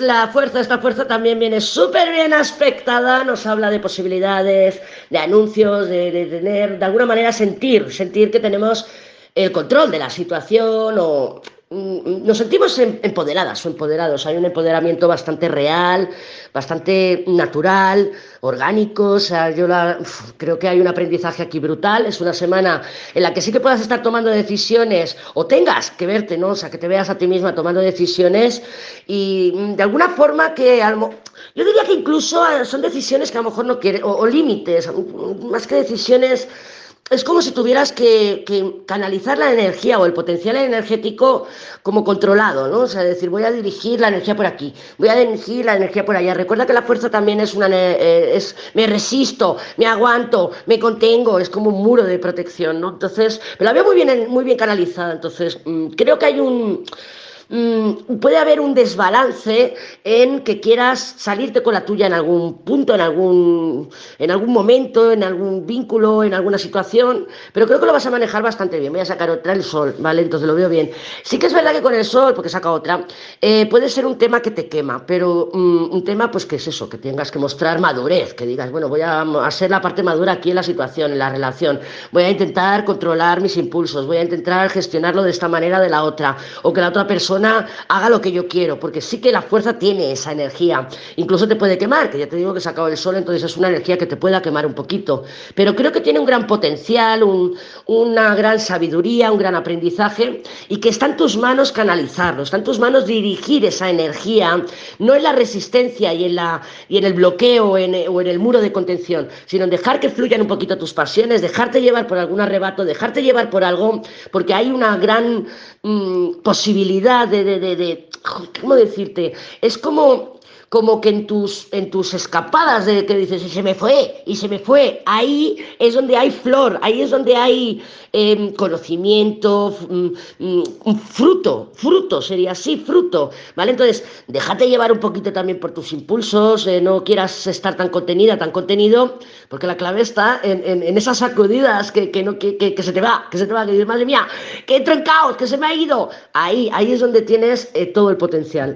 La fuerza, esta fuerza también viene súper bien aspectada, nos habla de posibilidades, de anuncios, de, de, tener, de alguna manera sentir, sentir que tenemos el control de la situación o nos sentimos em, empoderadas o empoderados. Hay un empoderamiento bastante real, bastante natural, orgánico. O sea, yo creo que hay un aprendizaje aquí brutal. Es una semana en la que sí que puedas estar tomando decisiones o tengas que verte, ¿no? O sea, que te veas a ti misma tomando decisiones y mm, de alguna forma que yo diría que incluso ah, son decisiones que a lo mejor no quieres, o límites, más que decisiones es como si tuvieras que, canalizar la energía o el potencial energético como controlado, ¿no? O sea, decir, voy a dirigir la energía por aquí, voy a dirigir la energía por allá. Recuerda que la fuerza también es una, eh, es, me resisto, me aguanto, me contengo, es como un muro de protección, ¿no? Entonces, me la veo muy bien, muy bien canalizada. Entonces, mm, creo que hay un Mm, puede haber un desbalance en que quieras salirte con la tuya en algún punto, en algún, en algún momento, en algún vínculo, en alguna situación, pero creo que lo vas a manejar bastante bien. Voy a sacar otra, el sol, ¿vale? Entonces lo veo bien. Sí que es verdad que con el sol, porque saca otra, eh, puede ser un tema que te quema, pero mm, un tema, pues que es eso, que tengas que mostrar madurez, que digas, bueno, voy a, a ser la parte madura aquí en la situación, en la relación, voy a intentar controlar mis impulsos, voy a intentar gestionarlo de esta manera, de la otra, o que la otra persona haga lo que yo quiero, porque sí que la fuerza tiene esa energía. Incluso te puede quemar, que ya te digo que sacado el sol, entonces es una energía que te pueda quemar un poquito. Pero creo que tiene un gran potencial, una gran sabiduría, un gran aprendizaje y que está en tus manos canalizarlo, está en tus manos dirigir esa energía, no en la resistencia y en, la, y en el bloqueo o en el muro de contención, sino en dejar que fluyan un poquito tus pasiones, dejarte llevar por algún arrebato, dejarte llevar por algo, porque hay una gran mm, posibilidad de, de, de, ¿cómo decirte? Es como, como que en tus, en tus escapadas de que dices, y se me fue, y se me fue, ahí es donde hay flor, ahí es donde hay em, conocimiento, mm, mm, fruto, fruto, sería así, fruto, ¿vale? Entonces, déjate llevar un poquito también por tus impulsos, eh, no quieras estar tan contenida, tan contenido, porque la clave está en, esas sacudidas que, no, que, que, se te va, que se te va, que dices, madre mía, que entro en caos, que se me ha ido, ahí, ahí es donde tienes eh, todo el potencial.